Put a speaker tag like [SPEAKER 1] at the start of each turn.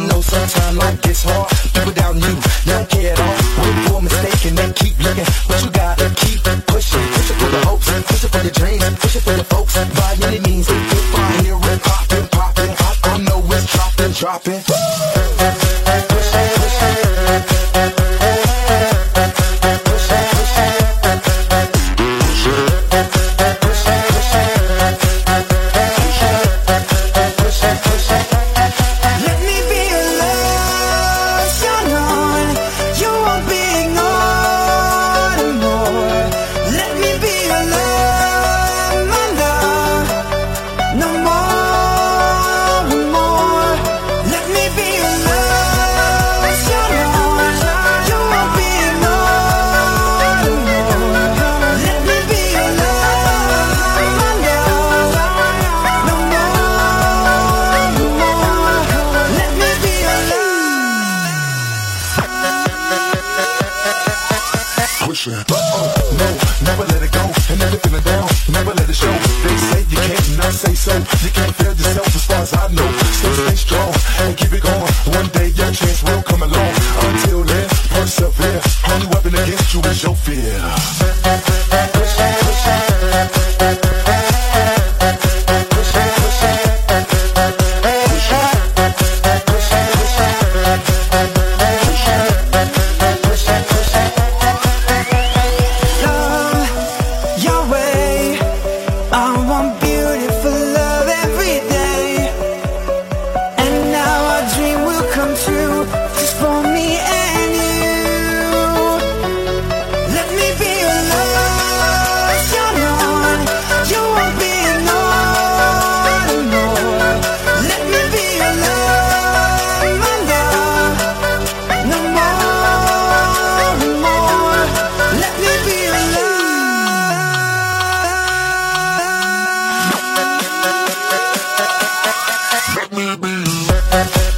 [SPEAKER 1] I, know sometimes life gets hard. People down you, don't care at all. A mistake and then keep looking. But you gotta keep pushing. Push it for the hopes, push it for your dreams, push it for your folks. By any means, if I hear it popping, popping, I, I know it's dropping, dropping. Pushing. Uh, no, never let it go, and never feeling down, never let it show. They say you can't not say so. You can't fail yourself as far as I know. So stay strong and keep it going. One day your chance will come along. Until then, persevere. Only weapon against you is your fear. Pushing,